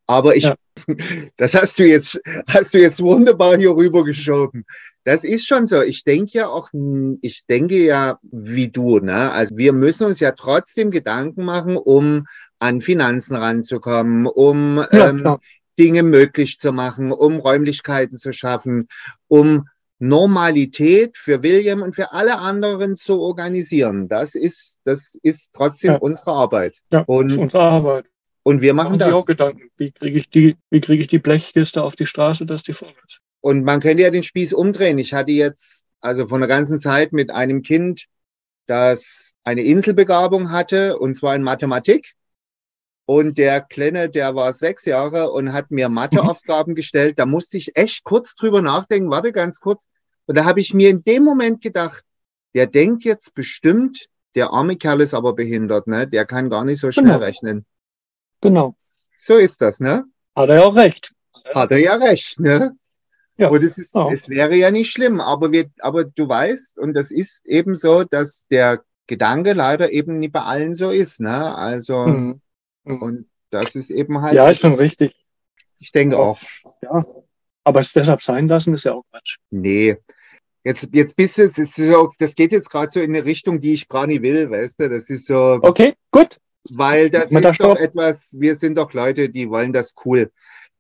Aber ich, ja. das hast du jetzt, hast du jetzt wunderbar hier rübergeschoben. Das ist schon so. Ich denke ja auch, ich denke ja wie du, ne? Also wir müssen uns ja trotzdem Gedanken machen, um an Finanzen ranzukommen, um ja, ähm, Dinge möglich zu machen, um Räumlichkeiten zu schaffen, um Normalität für William und für alle anderen zu organisieren. Das ist, das ist trotzdem ja. unsere Arbeit.
Ja, und, unsere Arbeit.
Und wir machen, machen das.
auch Gedanken. Wie kriege ich die, wie kriege ich die Blechkiste auf die Straße, dass die ist?
Und man könnte ja den Spieß umdrehen. Ich hatte jetzt, also von der ganzen Zeit mit einem Kind, das eine Inselbegabung hatte, und zwar in Mathematik. Und der Kleine, der war sechs Jahre und hat mir Matheaufgaben mhm. gestellt. Da musste ich echt kurz drüber nachdenken. Warte ganz kurz. Und da habe ich mir in dem Moment gedacht, der denkt jetzt bestimmt, der arme Kerl ist aber behindert, ne? Der kann gar nicht so schnell genau. rechnen.
Genau.
So ist das, ne?
Hat er ja auch recht.
Hat er ja recht, ne? Ja. Und es ist, ja. es wäre ja nicht schlimm, aber wir, aber du weißt, und das ist eben so, dass der Gedanke leider eben nicht bei allen so ist, ne? Also, mhm. Mhm. Und das ist eben halt.
Ja, ist schon richtig.
Ich denke auch.
Ja. Aber es deshalb sein lassen ist ja auch Quatsch.
Nee. Jetzt, jetzt bist du, es ist so, das geht jetzt gerade so in eine Richtung, die ich gar nicht will, weißt du? Das ist so.
Okay, gut.
Weil das ist das doch etwas, wir sind doch Leute, die wollen das cool.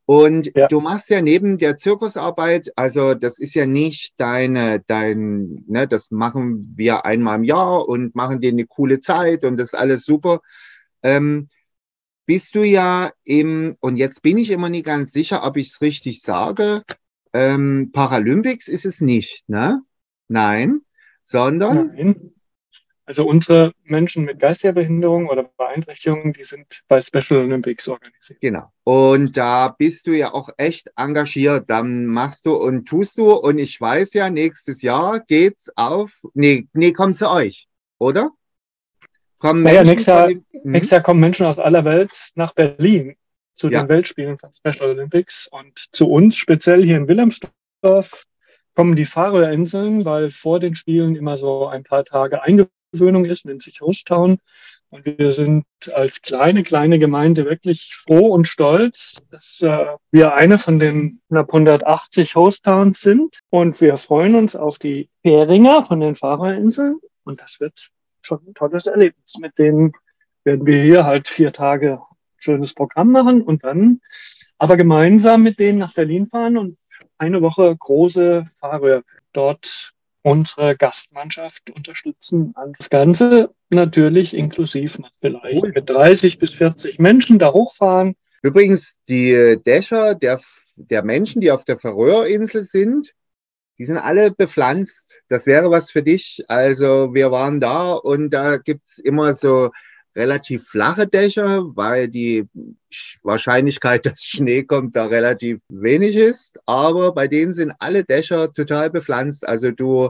Und ja. du machst ja neben der Zirkusarbeit, also das ist ja nicht deine, dein, ne, das machen wir einmal im Jahr und machen dir eine coole Zeit und das ist alles super. Ähm, bist du ja im, und jetzt bin ich immer nicht ganz sicher, ob ich es richtig sage, ähm, Paralympics ist es nicht, ne? Nein, sondern. Nein.
Also unsere Menschen mit geistiger Behinderung oder Beeinträchtigungen, die sind bei Special Olympics organisiert.
Genau. Und da bist du ja auch echt engagiert. Dann machst du und tust du. Und ich weiß ja, nächstes Jahr geht's auf. Nee, nee, kommt zu euch, oder?
Kommen naja, nächstes Jahr, den, hm? nächstes Jahr kommen Menschen aus aller Welt nach Berlin zu ja. den Weltspielen von Special Olympics und zu uns, speziell hier in Wilhelmsdorf, kommen die Färöerinseln, weil vor den Spielen immer so ein paar Tage Eingewöhnung ist, nennt sich Hosttown. Und wir sind als kleine, kleine Gemeinde wirklich froh und stolz, dass äh, wir eine von den knapp 180 Hosttowns sind. Und wir freuen uns auf die Beringer von den Färöerinseln. Und das wird schon ein tolles Erlebnis. Mit denen werden wir hier halt vier Tage schönes Programm machen und dann aber gemeinsam mit denen nach Berlin fahren und eine Woche große Fahrer dort unsere Gastmannschaft unterstützen. Das Ganze natürlich inklusiv vielleicht cool. mit 30 bis 40 Menschen da hochfahren.
Übrigens, die Dächer der, der Menschen, die auf der Färöerinsel sind, die sind alle bepflanzt. Das wäre was für dich. Also wir waren da und da gibt's immer so relativ flache Dächer, weil die Wahrscheinlichkeit, dass Schnee kommt, da relativ wenig ist. Aber bei denen sind alle Dächer total bepflanzt. Also du,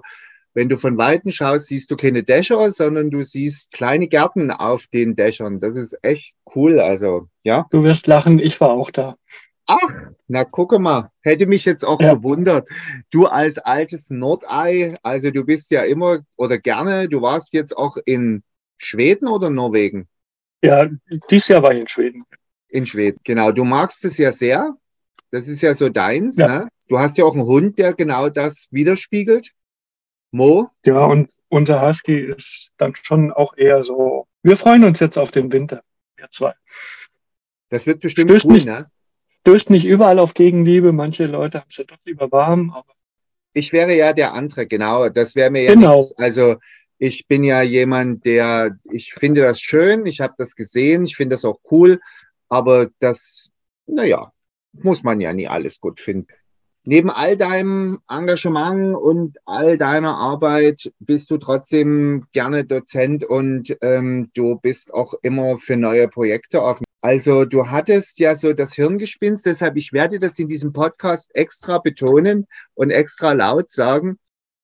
wenn du von Weitem schaust, siehst du keine Dächer, sondern du siehst kleine Gärten auf den Dächern. Das ist echt cool. Also, ja.
Du wirst lachen, ich war auch da.
Ach, na gucke mal, hätte mich jetzt auch ja. gewundert. Du als altes Nordei, also du bist ja immer oder gerne, du warst jetzt auch in Schweden oder Norwegen?
Ja, dieses Jahr war ich in Schweden.
In Schweden, genau. Du magst es ja sehr. Das ist ja so deins. Ja. Ne? Du hast ja auch einen Hund, der genau das widerspiegelt. Mo?
Ja, und unser Husky ist dann schon auch eher so. Wir freuen uns jetzt auf den Winter. wir zwei.
Das wird bestimmt
Stößt
cool,
nicht-
ne?
Stößt nicht überall auf Gegenliebe. Manche Leute haben es ja doch lieber warm,
Ich wäre ja der andere, genau. Das wäre mir ja
Genau.
nichts. Also ich bin ja jemand, der, ich finde das schön, ich habe das gesehen, ich finde das auch cool, aber das, naja, muss man ja nie alles gut finden. Neben all deinem Engagement und all deiner Arbeit bist du trotzdem gerne Dozent und ähm, du bist auch immer für neue Projekte offen. Also du hattest ja so das Hirngespinst, deshalb ich werde das in diesem Podcast extra betonen und extra laut sagen.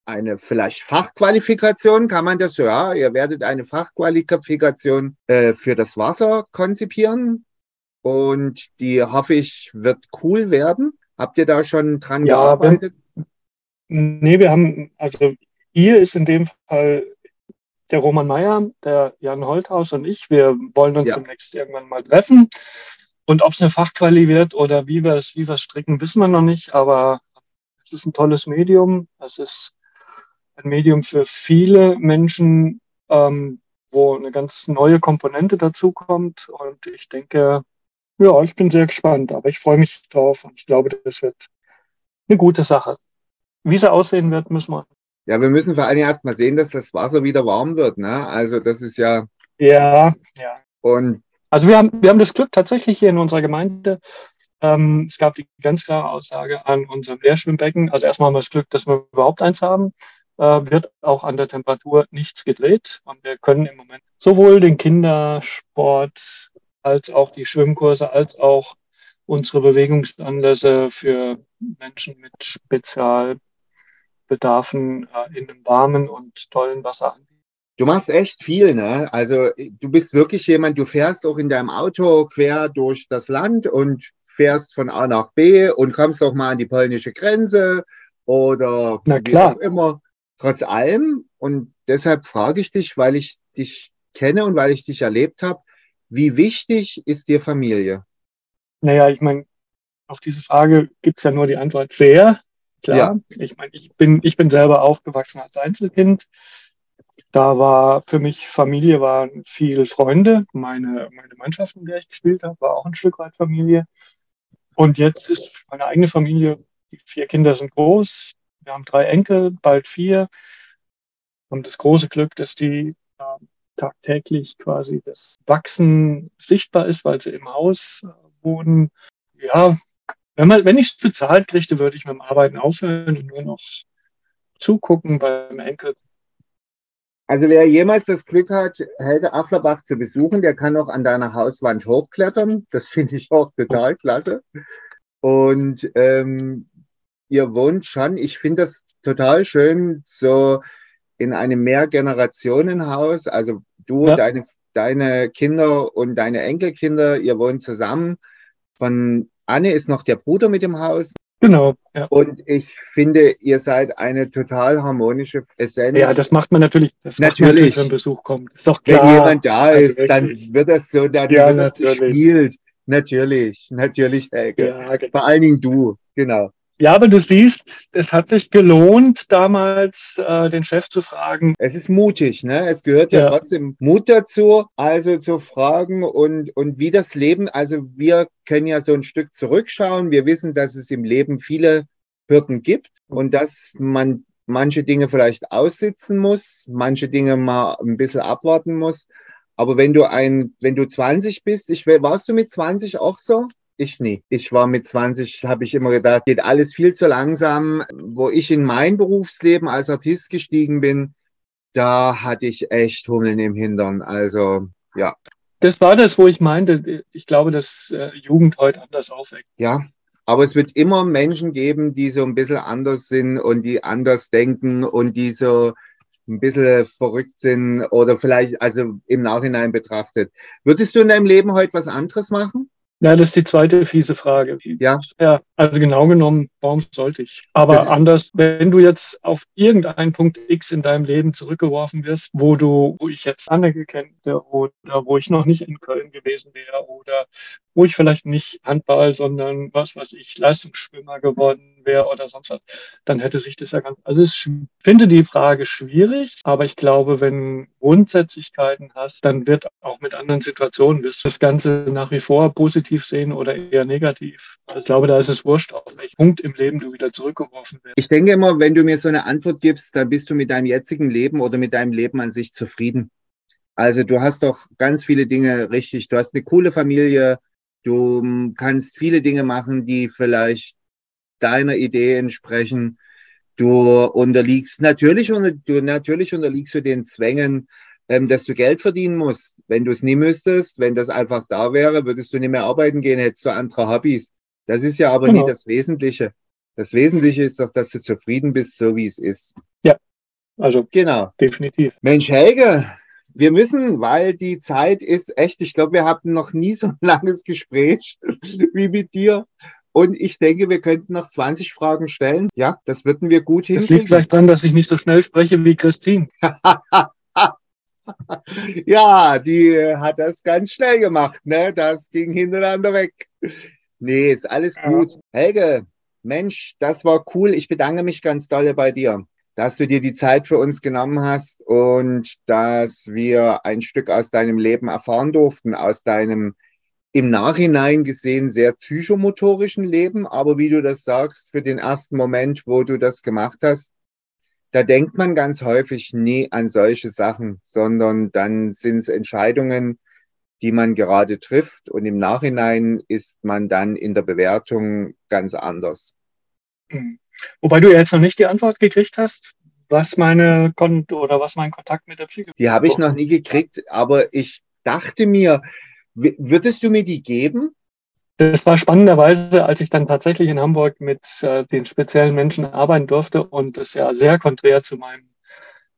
Eine vielleicht Fachqualifikation, kann man das so, ja, ihr werdet eine Fachqualifikation äh, für das Wasser konzipieren und die hoffe ich wird cool werden. Habt ihr da schon dran
Ja,
gearbeitet?
Nee, wir haben, also ihr ist in dem Fall der Roman Meyer, der Jan Holthaus und ich. Wir wollen uns
Ja.
demnächst irgendwann mal treffen. Und ob es eine Fachquali wird oder wie wir es, wie stricken, wissen wir noch nicht. Aber es ist ein tolles Medium. Es ist ein Medium für viele Menschen, ähm, wo eine ganz neue Komponente dazukommt. Und ich denke, ja, ich bin sehr gespannt, aber ich freue mich drauf und ich glaube, das wird eine gute Sache. Wie sie aussehen wird, müssen wir.
Ja, wir müssen vor allem erst mal sehen, dass das Wasser wieder warm wird. Ne? Also das ist ja,
Ja, ja.
und
Also wir haben, wir haben das Glück tatsächlich hier in unserer Gemeinde. Ähm, es gab die ganz klare Aussage an unserem Leerschwimmbecken. Also erstmal haben wir das Glück, dass wir überhaupt eins haben. Äh, wird auch an der Temperatur nichts gedreht. Und wir können im Moment sowohl den Kindersport als auch die Schwimmkurse als auch unsere Bewegungsanlässe für Menschen mit Spezialbedarfen äh, in einem warmen und tollen Wasser anbieten.
Du machst echt viel, ne? Also du bist wirklich jemand, du fährst auch in deinem Auto quer durch das Land und fährst von A nach B und kommst auch mal an die polnische Grenze oder
Na
wie
klar.
auch immer. Trotz allem, und deshalb frage ich dich, weil ich dich kenne und weil ich dich erlebt habe, wie wichtig ist dir Familie?
Naja, ich meine, auf diese Frage gibt's ja nur die Antwort sehr. Klar. Ich meine, ich bin, ich bin selber aufgewachsen als Einzelkind. Da war für mich Familie waren viel Freunde. Meine, meine Mannschaft, in der ich gespielt habe, war auch ein Stück weit Familie. Und jetzt ist meine eigene Familie, die vier Kinder sind groß. Wir haben drei Enkel, bald vier. Und das große Glück, dass die äh, tagtäglich quasi das Wachsen sichtbar ist, weil sie im Haus äh, wohnen. Ja, wenn, man, wenn ich es bezahlt kriegte, würde ich mit dem Arbeiten aufhören und nur noch zugucken beim Enkel.
Also wer jemals das Glück hat, Helge Afflerbach zu besuchen, der kann auch an deiner Hauswand hochklettern. Das finde ich auch total klasse. Und ähm, ihr wohnt schon, ich finde das total schön, so in einem Mehrgenerationenhaus. Also du,
Ja.
deine, deine Kinder und deine Enkelkinder, ihr wohnt zusammen. Von Anne ist noch der Bruder mit im Haus.
Genau, ja.
Und ich finde, ihr seid eine total harmonische Essenz.
Ja, das macht man natürlich, das
Natürlich.
wenn Besuch kommt. Ist doch
Wenn
klar.
jemand da
Also
ist, dann
wirklich.
wird das so, dann
Ja,
wird das
natürlich.
gespielt. Natürlich, natürlich, Helge.
Ja, genau.
Vor allen Dingen du, genau.
Ja, aber du siehst, es hat sich gelohnt, damals äh, den Chef zu fragen.
Es ist mutig, ne? Es gehört ja,
Ja.
trotzdem Mut dazu, also zu fragen und, und wie das Leben, also wir können ja so ein Stück zurückschauen. Wir wissen, dass es im Leben viele Hürden gibt und dass man manche Dinge vielleicht aussitzen muss, manche Dinge mal ein bisschen abwarten muss. Aber wenn du ein, wenn du 20 bist, ich, warst du mit 20 auch so? Ich nie. Ich war mit 20, habe ich immer gedacht, geht alles viel zu langsam. Wo ich in mein Berufsleben als Artist gestiegen bin, da hatte ich echt Hummeln im Hintern. Also ja,
Das war das, wo ich meinte, ich glaube, dass äh, Jugend heute anders aufweckt.
ja. Aber es wird immer Menschen geben, die so ein bisschen anders sind und die anders denken und die so ein bisschen verrückt sind oder vielleicht also im Nachhinein betrachtet. Würdest du in deinem Leben heute was anderes machen?
Ja, das ist die zweite fiese Frage.
Ja.
Ja, also genau genommen, warum sollte ich? Aber anders, wenn du jetzt auf irgendeinen Punkt X in deinem Leben zurückgeworfen wirst, wo du, wo ich jetzt Anne gekannt hätte oder wo ich noch nicht in Köln gewesen wäre oder wo ich vielleicht nicht Handball, sondern was weiß ich, Leistungsschwimmer geworden wäre oder sonst was, dann hätte sich das ja ganz, also ich finde die Frage schwierig, aber ich glaube, wenn Grundsätzlichkeiten hast, dann wird auch mit anderen Situationen, wirst du das Ganze nach wie vor positiv sehen oder eher negativ. Also ich glaube, da ist es wurscht, auf welchen Punkt im Leben du wieder zurückgeworfen wirst.
Ich denke immer, wenn du mir so eine Antwort gibst, dann bist du mit deinem jetzigen Leben oder mit deinem Leben an sich zufrieden. Also du hast doch ganz viele Dinge richtig. Du hast eine coole Familie. Du kannst viele Dinge machen, die vielleicht deiner Idee entsprechen. Du unterliegst natürlich, du natürlich unterliegst du den Zwängen, ähm, dass du Geld verdienen musst. Wenn du es nie müsstest, wenn das einfach da wäre, würdest du nicht mehr arbeiten gehen, hättest du andere Hobbys. Das ist ja aber genau. nie das Wesentliche. Das Wesentliche ist doch, dass du zufrieden bist, so wie es ist.
Ja, also genau. Definitiv.
Mensch, Helge, wir müssen, weil die Zeit ist echt, ich glaube, wir hatten noch nie so ein langes Gespräch wie mit dir. Und ich denke, wir könnten noch 20 Fragen stellen. Ja, das würden wir gut hinkriegen.
Das liegt vielleicht daran, dass ich nicht so schnell spreche wie Christine.
ja, die hat das ganz schnell gemacht. Ne? Das ging hintereinander weg. Nee, ist alles ja. gut. Helge, Mensch, das war cool. Ich bedanke mich ganz dolle bei dir dass du dir die Zeit für uns genommen hast und dass wir ein Stück aus deinem Leben erfahren durften, aus deinem im Nachhinein gesehen sehr psychomotorischen Leben. Aber wie du das sagst, für den ersten Moment, wo du das gemacht hast, da denkt man ganz häufig nie an solche Sachen, sondern dann sind es Entscheidungen, die man gerade trifft und im Nachhinein ist man dann in der Bewertung ganz anders.
Mhm. Wobei du jetzt noch nicht die Antwort gekriegt hast, was meine Kon oder was mein Kontakt mit der Psyche.
Die habe ich noch nie gekriegt, aber ich dachte mir, würdest du mir die geben?
Das war spannenderweise, als ich dann tatsächlich in Hamburg mit äh, den speziellen Menschen arbeiten durfte und das ja sehr konträr zu meinem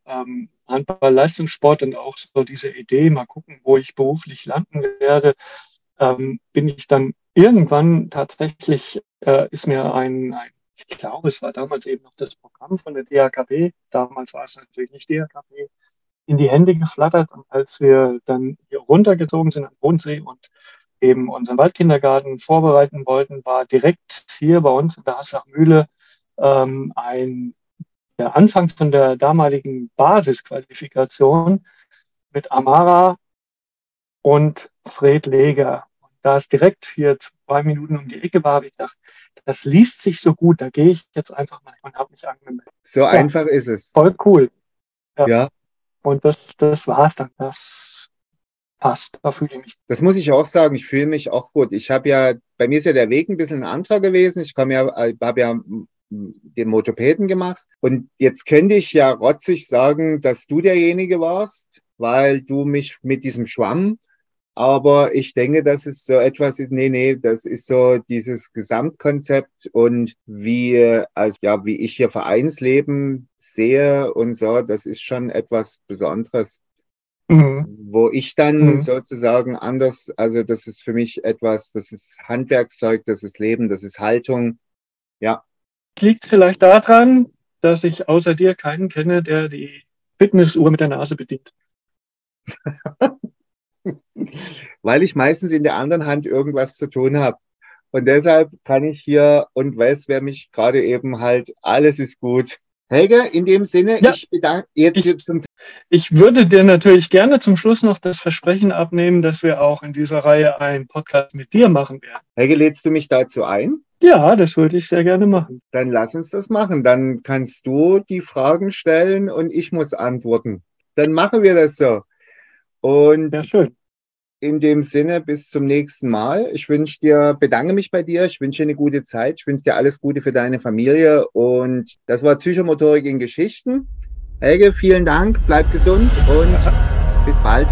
ähm, Handball-Leistungssport und auch so diese Idee, mal gucken, wo ich beruflich landen werde, ähm, bin ich dann irgendwann tatsächlich, äh, ist mir ein, ein ich glaube, es war damals eben noch das Programm von der DHKB, damals war es natürlich nicht DHKB, in die Hände geflattert. Und als wir dann hier runtergezogen sind am Bodensee und eben unseren Waldkindergarten vorbereiten wollten, war direkt hier bei uns in der Haslachmühle ähm, ein der Anfang von der damaligen Basisqualifikation mit Amara und Fred Leger. Da es direkt hier zwei Minuten um die Ecke war, habe ich gedacht, das liest sich so gut, da gehe ich jetzt einfach mal und habe mich angemeldet.
So ja, einfach ist es.
Voll cool.
Ja. ja.
Und das, das es dann. Das passt. Da fühle ich mich.
Das muss ich auch sagen. Ich fühle mich auch gut. Ich habe ja, bei mir ist ja der Weg ein bisschen ein anderer gewesen. Ich komme ja, habe ja den Motopäden gemacht. Und jetzt könnte ich ja rotzig sagen, dass du derjenige warst, weil du mich mit diesem Schwamm aber ich denke, dass es so etwas ist, nee, nee, das ist so dieses Gesamtkonzept und wie, also ja, wie ich hier Vereinsleben sehe und so, das ist schon etwas Besonderes. Mhm. Wo ich dann mhm. sozusagen anders, also das ist für mich etwas, das ist Handwerkszeug, das ist Leben, das ist Haltung. Ja.
Liegt vielleicht daran, dass ich außer dir keinen kenne, der die Fitnessuhr mit der Nase bedient.
weil ich meistens in der anderen Hand irgendwas zu tun habe. Und deshalb kann ich hier und weiß, wer mich gerade eben halt, alles ist gut. Helge, in dem Sinne, ja, ich bedanke
jetzt ich, zum. Ich würde dir natürlich gerne zum Schluss noch das Versprechen abnehmen, dass wir auch in dieser Reihe einen Podcast mit dir machen werden.
Helge, lädst du mich dazu ein?
Ja, das würde ich sehr gerne machen.
Dann lass uns das machen. Dann kannst du die Fragen stellen und ich muss antworten. Dann machen wir das so. Und ja, schön in dem Sinne, bis zum nächsten Mal. Ich wünsche dir, bedanke mich bei dir. Ich wünsche dir eine gute Zeit. Ich wünsche dir alles Gute für deine Familie. Und das war Psychomotorik in Geschichten. Helge, vielen Dank. Bleib gesund und bis bald.